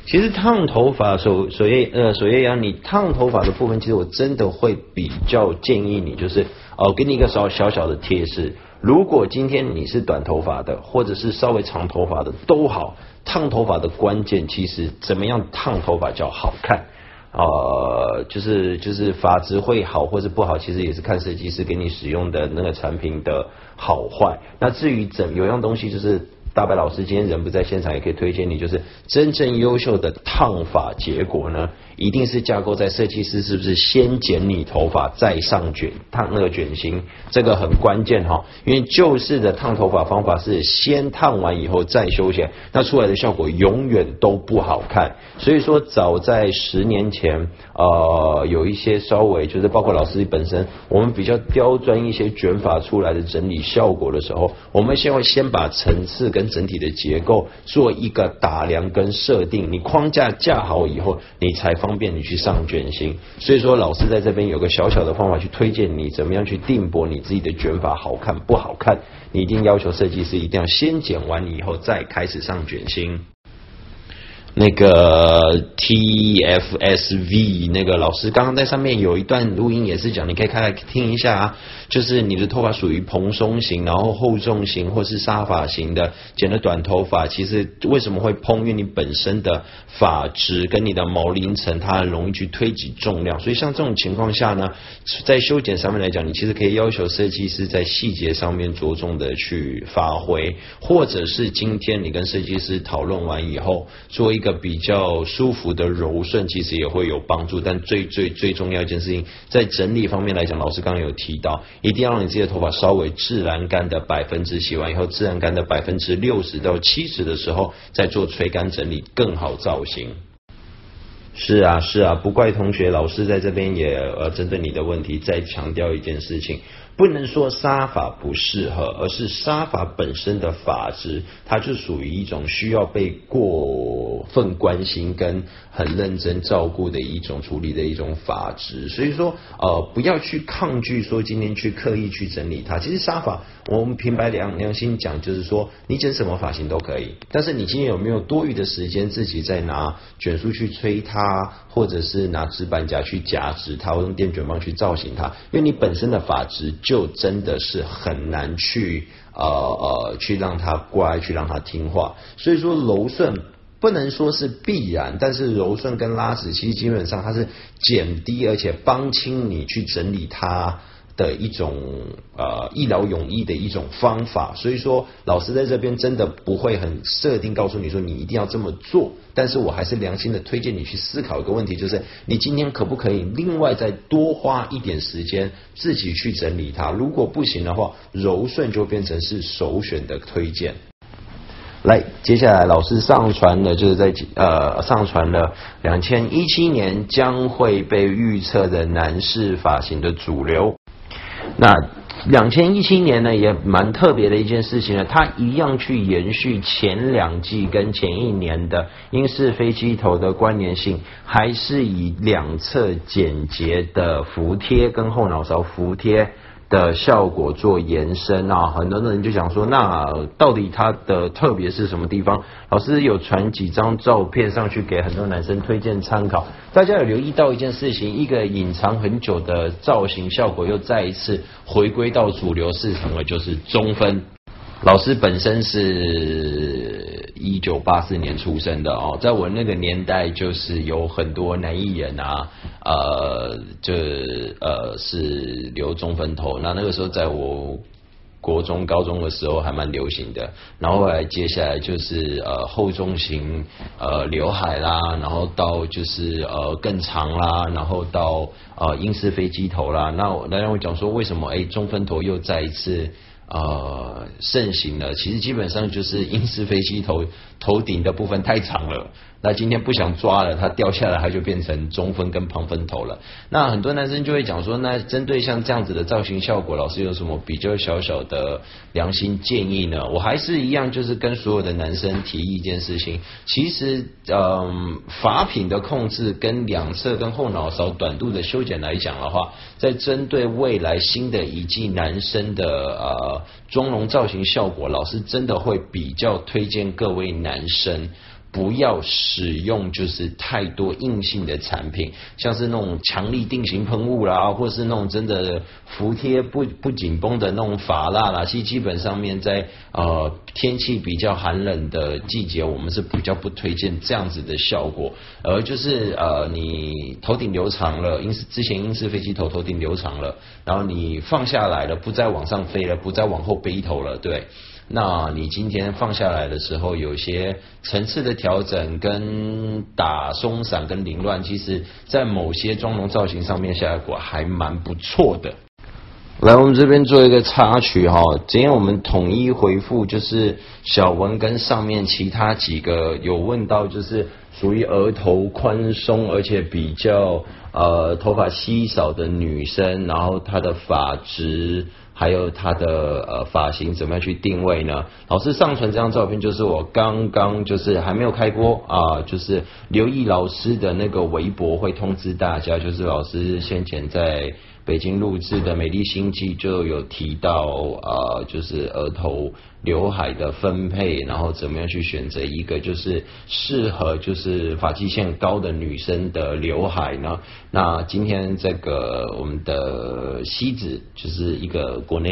其实烫头发首首页呃首页阳，你烫头发的部分，其实我真的会比较建议你，就是哦给你一个小小小的贴士，如果今天你是短头发的，或者是稍微长头发的都好。烫头发的关键，其实怎么样烫头发叫好看？呃，就是就是发质会好或是不好，其实也是看设计师给你使用的那个产品的好坏。那至于怎有样东西，就是大白老师今天人不在现场，也可以推荐你，就是真正优秀的烫发结果呢？一定是架构在设计师是不是先剪你头发再上卷烫那个卷型，这个很关键哈。因为旧式的烫头发方法是先烫完以后再修剪，那出来的效果永远都不好看。所以说，早在十年前，呃，有一些稍微就是包括老师本身，我们比较刁钻一些卷发出来的整理效果的时候，我们先会先把层次跟整体的结构做一个打量跟设定，你框架架好以后，你才放。方便你去上卷心，所以说老师在这边有个小小的方法去推荐你怎么样去定博你自己的卷发好看不好看，你一定要求设计师一定要先剪完以后再开始上卷心。那个 TFSV 那个老师刚刚在上面有一段录音也是讲，你可以开来听一下啊。就是你的头发属于蓬松型，然后厚重型或是沙发型的，剪了短头发，其实为什么会蓬？因为你本身的发质跟你的毛鳞层，它容易去推挤重量，所以像这种情况下呢，在修剪上面来讲，你其实可以要求设计师在细节上面着重的去发挥，或者是今天你跟设计师讨论完以后，做一个比较舒服的柔顺，其实也会有帮助。但最最最重要一件事情，在整理方面来讲，老师刚刚有提到。一定要让你自己的头发稍微自然干的百分之，洗完以后自然干的百分之六十到七十的时候，再做吹干整理更好造型。是啊是啊，不怪同学，老师在这边也呃针对你的问题再强调一件事情。不能说沙法不适合，而是沙法本身的法质，它就属于一种需要被过分关心跟很认真照顾的一种处理的一种法质。所以说，呃，不要去抗拒说今天去刻意去整理它。其实沙法，我们平白良良心讲，就是说你剪什么发型都可以，但是你今天有没有多余的时间自己再拿卷梳去吹它，或者是拿直板夹去夹直它，或用电卷棒去造型它？因为你本身的发质。就真的是很难去呃呃去让他乖，去让他听话。所以说柔顺不能说是必然，但是柔顺跟拉直其实基本上它是减低而且帮轻你去整理它。的一种呃一劳永逸的一种方法，所以说老师在这边真的不会很设定告诉你说你一定要这么做，但是我还是良心的推荐你去思考一个问题，就是你今天可不可以另外再多花一点时间自己去整理它？如果不行的话，柔顺就变成是首选的推荐。来，接下来老师上传的就是在呃上传了两千一七年将会被预测的男士发型的主流。那两千一七年呢，也蛮特别的一件事情呢，它一样去延续前两季跟前一年的英式飞机头的关联性，还是以两侧简洁的服贴跟后脑勺服贴。的效果做延伸啊，很多人就想说，那到底它的特别是什么地方？老师有传几张照片上去给很多男生推荐参考。大家有留意到一件事情，一个隐藏很久的造型效果又再一次回归到主流市场了，就是中分。老师本身是一九八四年出生的哦，在我那个年代，就是有很多男艺人啊，呃，就呃是留中分头。那那个时候，在我国中、高中的时候还蛮流行的。然后来接下来就是呃后中型呃刘海啦，然后到就是呃更长啦，然后到呃英式飞机头啦。那来让我讲说，为什么哎中分头又再一次？呃，盛行了，其实基本上就是英式飞机头头顶的部分太长了。那今天不想抓了，它掉下来，它就变成中分跟旁分头了。那很多男生就会讲说，那针对像这样子的造型效果，老师有什么比较小小的良心建议呢？我还是一样，就是跟所有的男生提一件事情。其实，嗯，发品的控制跟两侧跟后脑勺短度的修剪来讲的话，在针对未来新的一季男生的呃妆容造型效果，老师真的会比较推荐各位男生。不要使用就是太多硬性的产品，像是那种强力定型喷雾啦，或是那种真的服贴不不紧绷的那种发蜡啦。其实基本上面在呃天气比较寒冷的季节，我们是比较不推荐这样子的效果。而就是呃你头顶留长了，因之前英式飞机头头顶留长了，然后你放下来了，不再往上飞了，不再往后背头了，对。那你今天放下来的时候，有些层次的调整跟打松散跟凌乱，其实在某些妆容造型上面效果还蛮不错的。来，我们这边做一个插曲哈，今天我们统一回复就是小文跟上面其他几个有问到，就是属于额头宽松而且比较呃头发稀少的女生，然后她的发质。还有他的呃发型怎么样去定位呢？老师上传这张照片就是我刚刚就是还没有开播啊，就是刘毅老师的那个微博会通知大家，就是老师先前在。北京录制的《美丽心机》就有提到啊，就是额头刘海的分配，然后怎么样去选择一个就是适合就是发际线高的女生的刘海呢？那今天这个我们的西子就是一个国内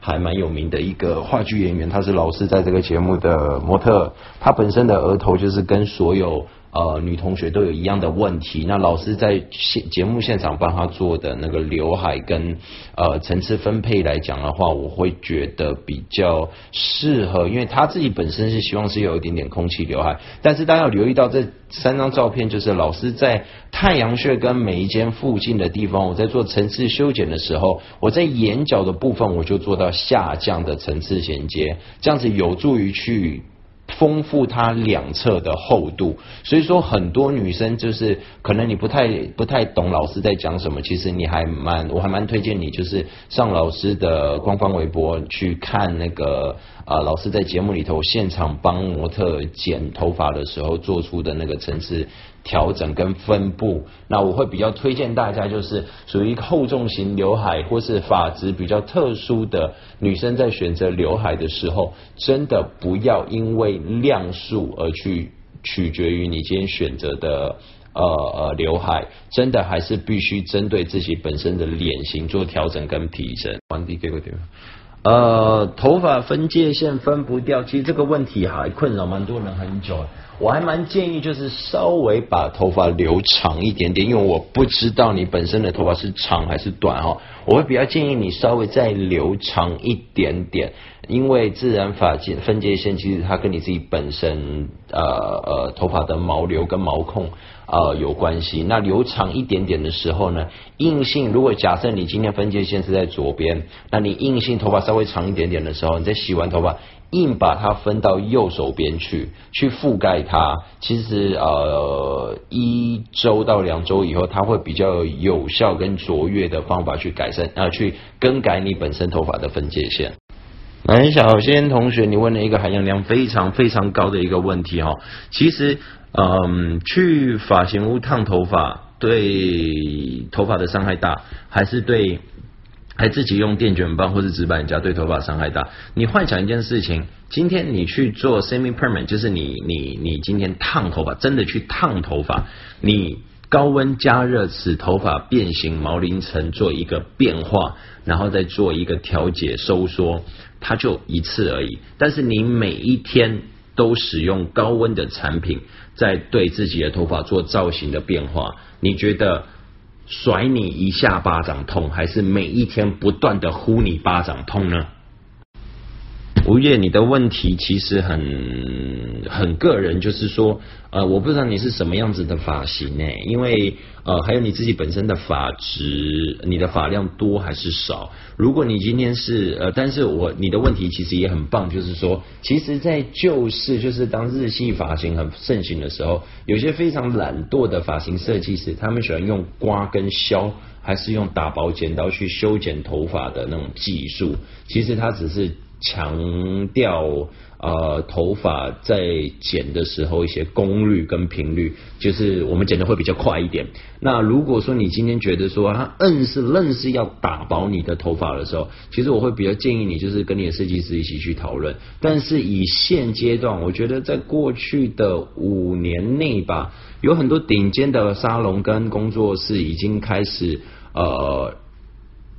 还蛮有名的一个话剧演员，他是老师在这个节目的模特，他本身的额头就是跟所有。呃，女同学都有一样的问题，那老师在现节目现场帮她做的那个刘海跟呃层次分配来讲的话，我会觉得比较适合，因为她自己本身是希望是有一点点空气刘海，但是大家要留意到这三张照片，就是老师在太阳穴跟眉间附近的地方，我在做层次修剪的时候，我在眼角的部分我就做到下降的层次衔接，这样子有助于去。丰富它两侧的厚度，所以说很多女生就是可能你不太不太懂老师在讲什么，其实你还蛮我还蛮推荐你就是上老师的官方微博去看那个啊老师在节目里头现场帮模特剪头发的时候做出的那个层次。调整跟分布，那我会比较推荐大家，就是属于厚重型刘海或是发质比较特殊的女生，在选择刘海的时候，真的不要因为量数而去取决于你今天选择的呃呃刘海，真的还是必须针对自己本身的脸型做调整跟提升。皇帝给个电话。呃，头发分界线分不掉，其实这个问题还困扰蛮多人很久。我还蛮建议，就是稍微把头发留长一点点，因为我不知道你本身的头发是长还是短哈。我会比较建议你稍微再留长一点点，因为自然发界分界线其实它跟你自己本身呃呃头发的毛流跟毛控。呃，有关系。那留长一点点的时候呢，硬性如果假设你今天分界线是在左边，那你硬性头发稍微长一点点的时候，你在洗完头发硬把它分到右手边去，去覆盖它，其实呃一周到两周以后，它会比较有效跟卓越的方法去改善啊，去更改你本身头发的分界线。来，小仙同学，你问了一个含氧量非常非常高的一个问题哈，其实嗯，去发型屋烫头发对头发的伤害大，还是对？还自己用电卷棒或者直板夹，对头发伤害大。你幻想一件事情，今天你去做 semi permanent，就是你你你今天烫头发，真的去烫头发，你高温加热使头发变形毛鳞层做一个变化，然后再做一个调节收缩，它就一次而已。但是你每一天都使用高温的产品，在对自己的头发做造型的变化，你觉得？甩你一下巴掌痛，还是每一天不断的呼你巴掌痛呢？吴越，你的问题其实很很个人，就是说，呃，我不知道你是什么样子的发型呢？因为呃，还有你自己本身的发质，你的发量多还是少？如果你今天是呃，但是我你的问题其实也很棒，就是说，其实，在旧式就是当日系发型很盛行的时候，有些非常懒惰的发型设计师，他们喜欢用刮跟削，还是用打薄剪刀去修剪头发的那种技术，其实它只是。强调呃头发在剪的时候一些功率跟频率，就是我们剪的会比较快一点。那如果说你今天觉得说他硬是愣是要打薄你的头发的时候，其实我会比较建议你就是跟你的设计师一起去讨论。但是以现阶段，我觉得在过去的五年内吧，有很多顶尖的沙龙跟工作室已经开始呃。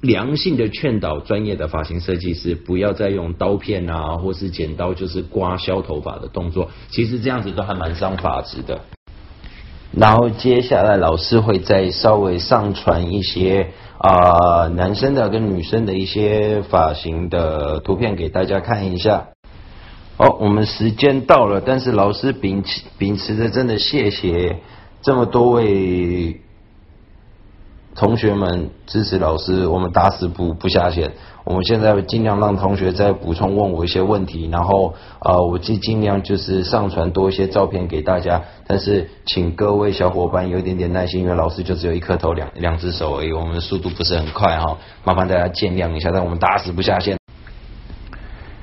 良性的劝导专业的发型设计师不要再用刀片啊，或是剪刀，就是刮削头发的动作。其实这样子都还蛮伤发质的。然后接下来老师会再稍微上传一些啊男生的跟女生的一些发型的图片给大家看一下。好，我们时间到了，但是老师秉持秉持着真的谢谢这么多位。同学们支持老师，我们打死不不下线。我们现在尽量让同学再补充问我一些问题，然后呃，我尽尽量就是上传多一些照片给大家。但是请各位小伙伴有一点点耐心，因为老师就只有一颗头两两只手而已，我们的速度不是很快哈，麻烦大家见谅一下。但我们打死不下线。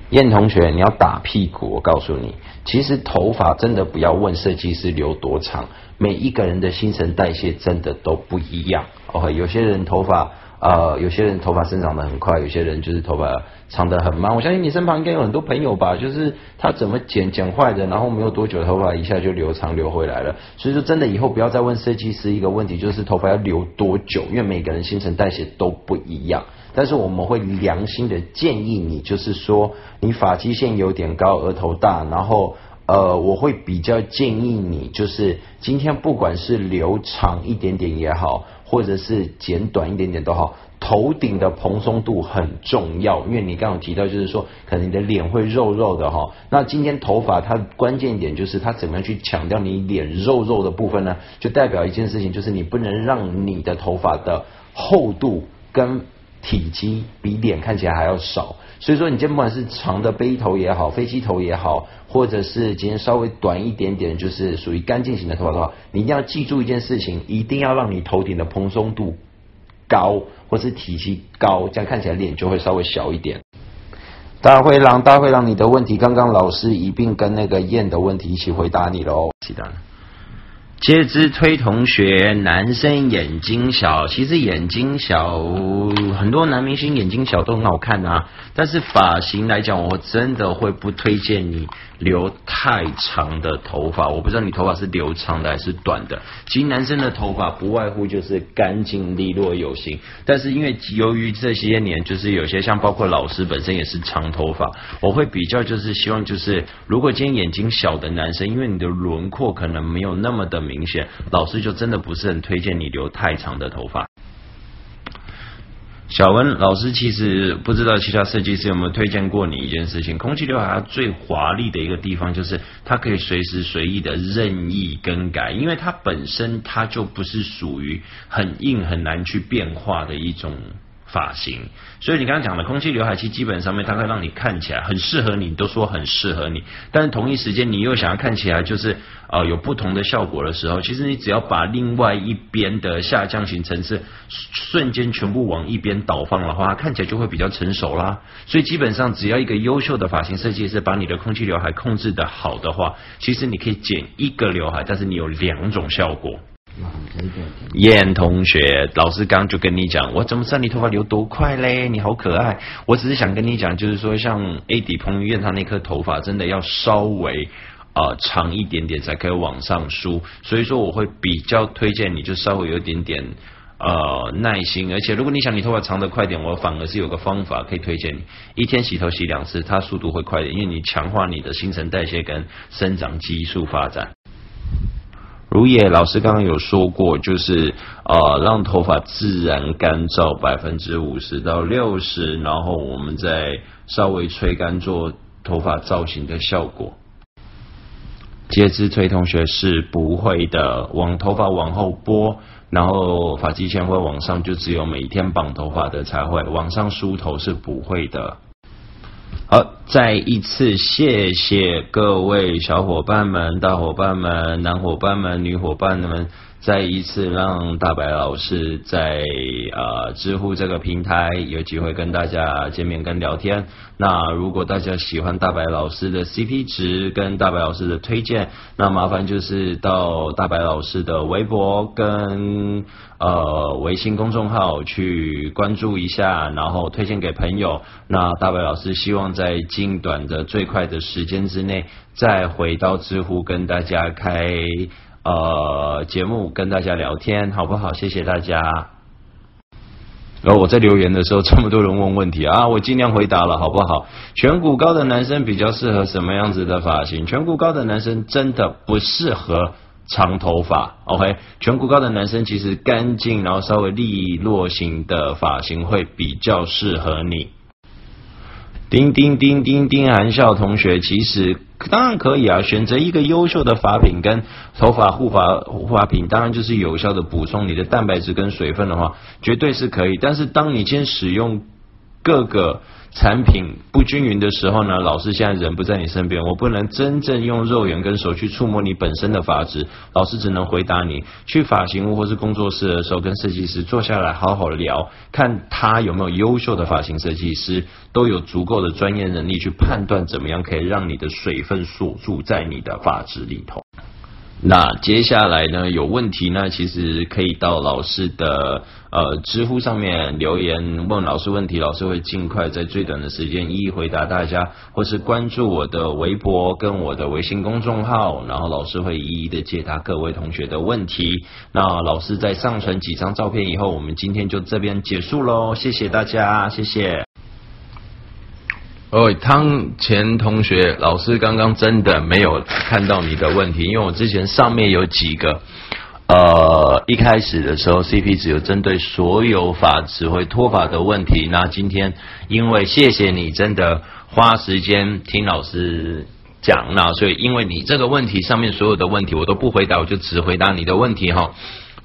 燕同学，你要打屁股，我告诉你，其实头发真的不要问设计师留多长，每一个人的新陈代谢真的都不一样。OK，有些人头发呃，有些人头发生长的很快，有些人就是头发长得很慢。我相信你身旁应该有很多朋友吧，就是他怎么剪剪坏的，然后没有多久头发一下就留长留回来了。所以说真的以后不要再问设计师一个问题，就是头发要留多久，因为每个人新陈代谢都不一样。但是我们会良心的建议你，就是说你发际线有点高，额头大，然后呃，我会比较建议你，就是今天不管是留长一点点也好，或者是剪短一点点都好，头顶的蓬松度很重要，因为你刚刚提到就是说，可能你的脸会肉肉的哈，那今天头发它关键点就是它怎么样去强调你脸肉肉的部分呢？就代表一件事情，就是你不能让你的头发的厚度跟体积比脸看起来还要少，所以说你今天不管是长的背头也好，飞机头也好，或者是今天稍微短一点点，就是属于干净型的头发的话，你一定要记住一件事情，一定要让你头顶的蓬松度高，或是体积高，这样看起来脸就会稍微小一点。大灰狼，大灰狼，你的问题刚刚老师一并跟那个燕的问题一起回答你喽，记得。接之推同学，男生眼睛小，其实眼睛小，很多男明星眼睛小都很好看啊。但是发型来讲，我真的会不推荐你。留太长的头发，我不知道你头发是留长的还是短的。其实男生的头发不外乎就是干净利落有型，但是因为由于这些年就是有些像包括老师本身也是长头发，我会比较就是希望就是如果今天眼睛小的男生，因为你的轮廓可能没有那么的明显，老师就真的不是很推荐你留太长的头发。小文老师其实不知道其他设计师有没有推荐过你一件事情。空气刘海它最华丽的一个地方就是它可以随时随意的任意更改，因为它本身它就不是属于很硬很难去变化的一种发型。所以你刚刚讲的空气刘海，其实基本上面它会让你看起来很适合你，都说很适合你。但是同一时间你又想要看起来就是呃有不同的效果的时候，其实你只要把另外一边的下降型层次瞬间全部往一边倒放的话，看起来就会比较成熟啦。所以基本上只要一个优秀的发型设计师把你的空气刘海控制的好的话，其实你可以剪一个刘海，但是你有两种效果。燕同学，老师刚就跟你讲，我怎么知道你头发留多快嘞？你好可爱。我只是想跟你讲，就是说，像 A 底彭于晏他那颗头发，真的要稍微呃长一点点才可以往上梳。所以说，我会比较推荐你就稍微有一点点呃耐心。而且，如果你想你头发长得快点，我反而是有个方法可以推荐你，一天洗头洗两次，它速度会快点，因为你强化你的新陈代谢跟生长激素发展。如也老师刚刚有说过，就是呃让头发自然干燥百分之五十到六十，然后我们再稍微吹干做头发造型的效果。接枝推同学是不会的，往头发往后拨，然后发际线会往上，就只有每天绑头发的才会往上梳头是不会的。好，再一次谢谢各位小伙伴们、大伙伴们、男伙伴们、女伙伴们。再一次让大白老师在呃知乎这个平台有机会跟大家见面跟聊天。那如果大家喜欢大白老师的 CP 值跟大白老师的推荐，那麻烦就是到大白老师的微博跟呃微信公众号去关注一下，然后推荐给朋友。那大白老师希望在近短的最快的时间之内，再回到知乎跟大家开。呃，节目跟大家聊天好不好？谢谢大家。然后我在留言的时候，这么多人问问题啊，我尽量回答了，好不好？颧骨高的男生比较适合什么样子的发型？颧骨高的男生真的不适合长头发。OK，颧骨高的男生其实干净，然后稍微利落型的发型会比较适合你。叮叮叮叮叮，含笑同学，其实当然可以啊，选择一个优秀的发品跟头发护发护发品，当然就是有效的补充你的蛋白质跟水分的话，绝对是可以。但是当你先使用各个。产品不均匀的时候呢，老师现在人不在你身边，我不能真正用肉眼跟手去触摸你本身的发质，老师只能回答你。去发型屋或是工作室的时候，跟设计师坐下来好好聊，看他有没有优秀的发型设计师，都有足够的专业能力去判断怎么样可以让你的水分锁住在你的发质里头。那接下来呢？有问题呢？其实可以到老师的呃知乎上面留言问老师问题，老师会尽快在最短的时间一一回答大家，或是关注我的微博跟我的微信公众号，然后老师会一一的解答各位同学的问题。那老师在上传几张照片以后，我们今天就这边结束喽，谢谢大家，谢谢。哦，汤前同学，老师刚刚真的没有看到你的问题，因为我之前上面有几个，呃，一开始的时候 CP 只有针对所有发质会脱发的问题，那今天因为谢谢你真的花时间听老师讲，那所以因为你这个问题上面所有的问题我都不回答，我就只回答你的问题哈。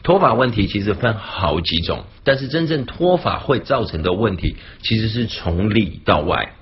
脱发问题其实分好几种，但是真正脱发会造成的问题其实是从里到外。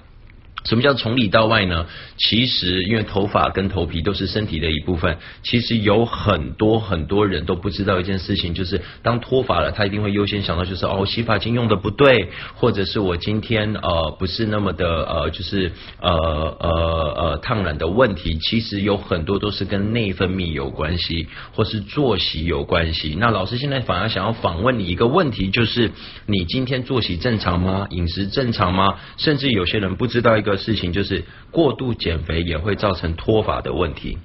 什么叫从里到外呢？其实，因为头发跟头皮都是身体的一部分，其实有很多很多人都不知道一件事情，就是当脱发了，他一定会优先想到就是哦，洗发精用的不对，或者是我今天呃不是那么的呃就是呃呃呃烫染的问题，其实有很多都是跟内分泌有关系，或是作息有关系。那老师现在反而想要访问你一个问题，就是你今天作息正常吗？饮食正常吗？甚至有些人不知道一个。事情就是过度减肥也会造成脱发的问题，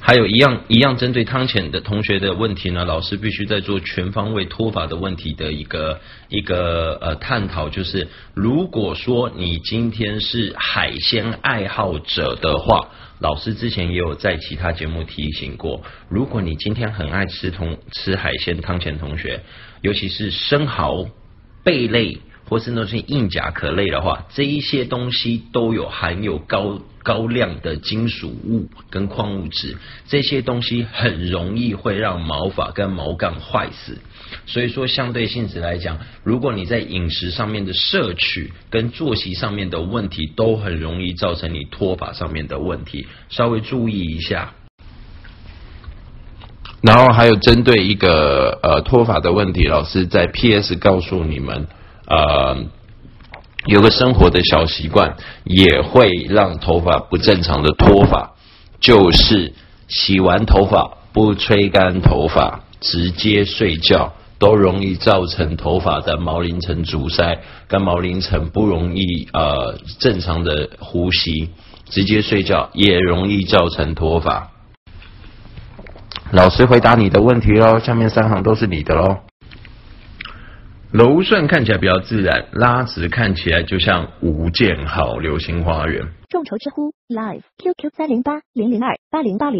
还有一样一样针对汤浅的同学的问题呢，老师必须在做全方位脱发的问题的一个一个呃探讨，就是如果说你今天是海鲜爱好者的话，老师之前也有在其他节目提醒过，如果你今天很爱吃同吃海鲜，汤浅同学，尤其是生蚝、贝类。或是那些硬甲壳类的话，这一些东西都有含有高高量的金属物跟矿物质，这些东西很容易会让毛发跟毛干坏死。所以说，相对性质来讲，如果你在饮食上面的摄取跟作息上面的问题，都很容易造成你脱发上面的问题，稍微注意一下。然后还有针对一个呃脱发的问题，老师在 P.S. 告诉你们，呃，有个生活的小习惯也会让头发不正常的脱发，就是洗完头发不吹干头发，直接睡觉，都容易造成头发的毛鳞层阻塞，跟毛鳞层不容易呃正常的呼吸，直接睡觉也容易造成脱发。老师回答你的问题喽，下面三行都是你的喽。柔顺看起来比较自然，拉直看起来就像吴建豪流星花园。众筹知乎 Live QQ 三零八零零二八零八零。